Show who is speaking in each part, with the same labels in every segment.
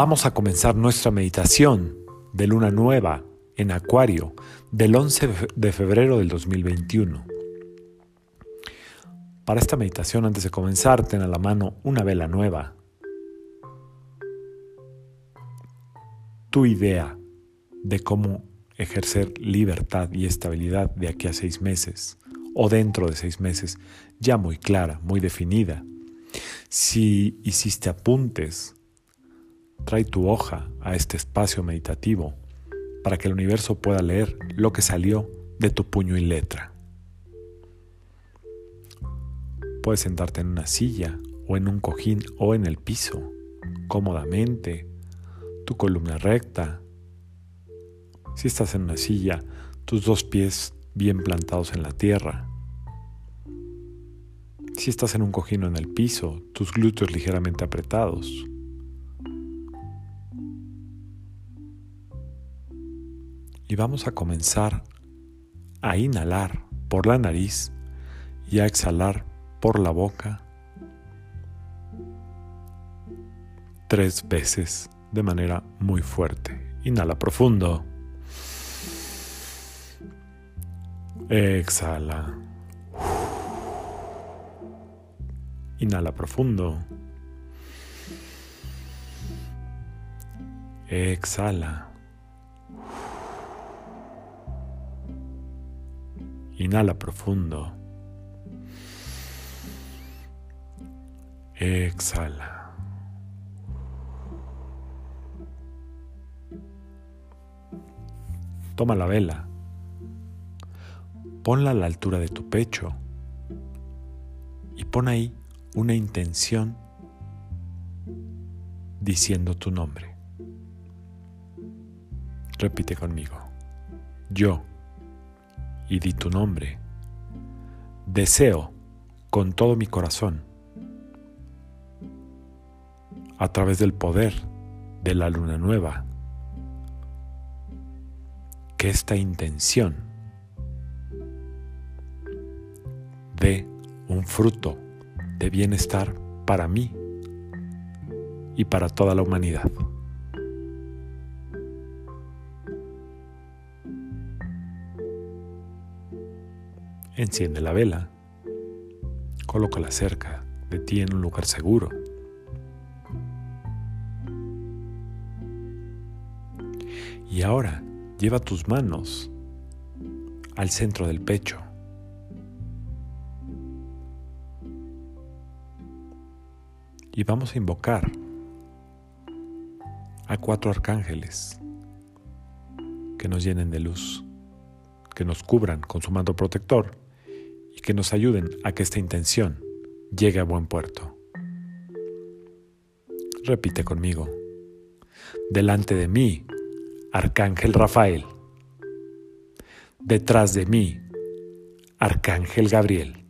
Speaker 1: Vamos a comenzar nuestra meditación de luna nueva en Acuario del 11 de febrero del 2021. Para esta meditación, antes de comenzar, ten a la mano una vela nueva. Tu idea de cómo ejercer libertad y estabilidad de aquí a seis meses o dentro de seis meses, ya muy clara, muy definida. Si hiciste apuntes, trae tu hoja a este espacio meditativo para que el universo pueda leer lo que salió de tu puño y letra. Puedes sentarte en una silla o en un cojín o en el piso, cómodamente, tu columna recta. Si estás en una silla, tus dos pies bien plantados en la tierra. Si estás en un cojín o en el piso, tus glúteos ligeramente apretados. Y vamos a comenzar a inhalar por la nariz y a exhalar por la boca tres veces de manera muy fuerte. Inhala profundo. Exhala. Inhala profundo. Exhala. Inhala profundo. Exhala. Toma la vela. Ponla a la altura de tu pecho y pon ahí una intención diciendo tu nombre. Repite conmigo. Yo, y di tu nombre. Deseo con todo mi corazón a través del poder de la luna nueva, que esta intención dé un fruto de bienestar para mí y para toda la humanidad. Enciende la vela, colócala cerca de ti en un lugar seguro. Y ahora lleva tus manos al centro del pecho. Y vamos a invocar a cuatro arcángeles que nos llenen de luz, que nos cubran con su manto protector que nos ayuden a que esta intención llegue a buen puerto. Repite conmigo. Delante de mí Arcángel Rafael. Detrás de mí, Arcángel Gabriel.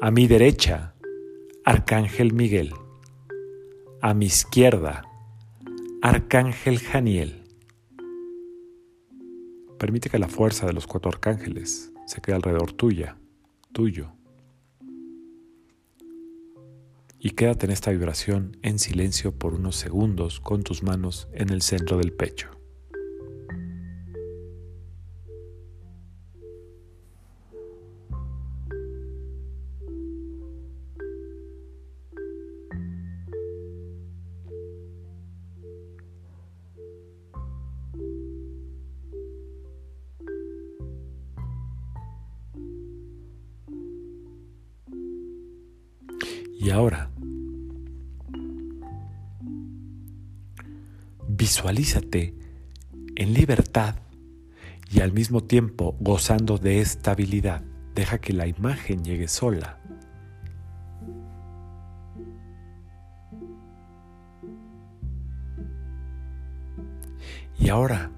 Speaker 1: A mi derecha, Arcángel Miguel. A mi izquierda, Arcángel Janiel. Permite que la fuerza de los cuatro arcángeles se quede alrededor tuya, tuyo. y quédate en esta vibración en silencio por unos segundos con tus manos en el centro del pecho. Y ahora, Visualízate en libertad y al mismo tiempo gozando de estabilidad. Deja que la imagen llegue sola. Y ahora,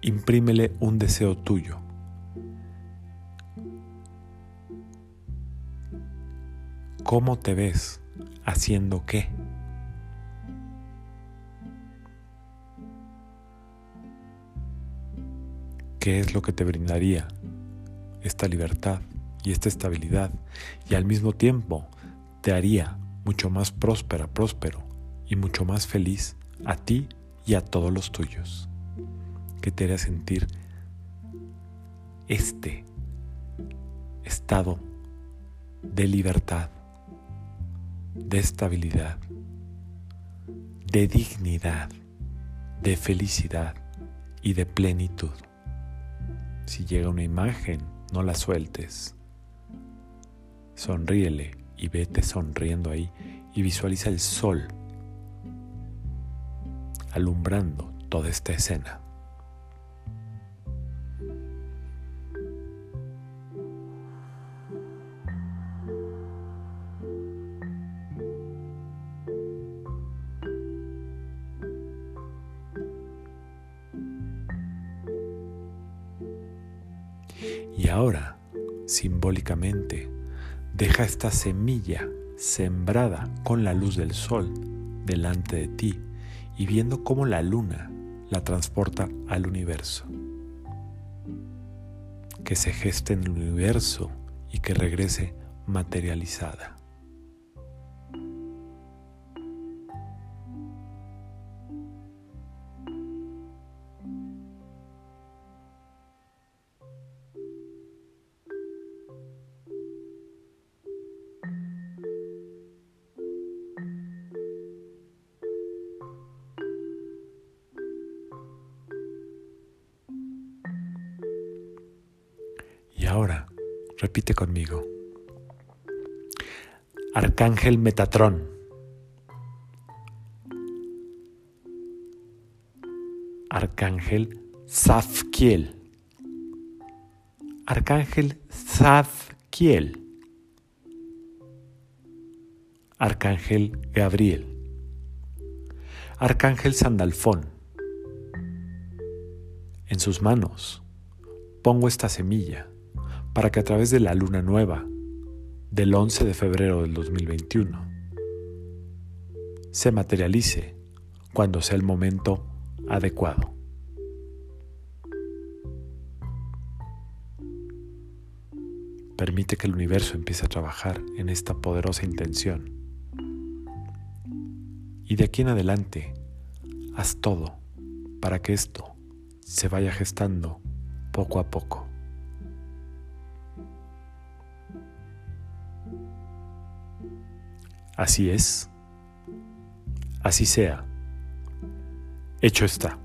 Speaker 1: imprímele un deseo tuyo. ¿Cómo te ves haciendo qué? ¿Qué es lo que te brindaría esta libertad y esta estabilidad? Y al mismo tiempo te haría mucho más próspera, próspero y mucho más feliz a ti y a todos los tuyos, que te hará sentir este estado de libertad, de estabilidad, de dignidad, de felicidad y de plenitud. Si llega una imagen, no la sueltes. Sonríele y vete sonriendo ahí y visualiza el sol alumbrando toda esta escena. Ahora, simbólicamente, deja esta semilla sembrada con la luz del sol delante de ti y viendo cómo la luna la transporta al universo. Que se geste en el universo y que regrese materializada. Ahora, repite conmigo. Arcángel Metatrón. Arcángel Zafkiel. Arcángel Zafkiel. Arcángel Gabriel. Arcángel Sandalfón. En sus manos pongo esta semilla para que a través de la luna nueva del 11 de febrero del 2021 se materialice cuando sea el momento adecuado. Permite que el universo empiece a trabajar en esta poderosa intención. Y de aquí en adelante, haz todo para que esto se vaya gestando poco a poco. Así es. Así sea. Hecho está.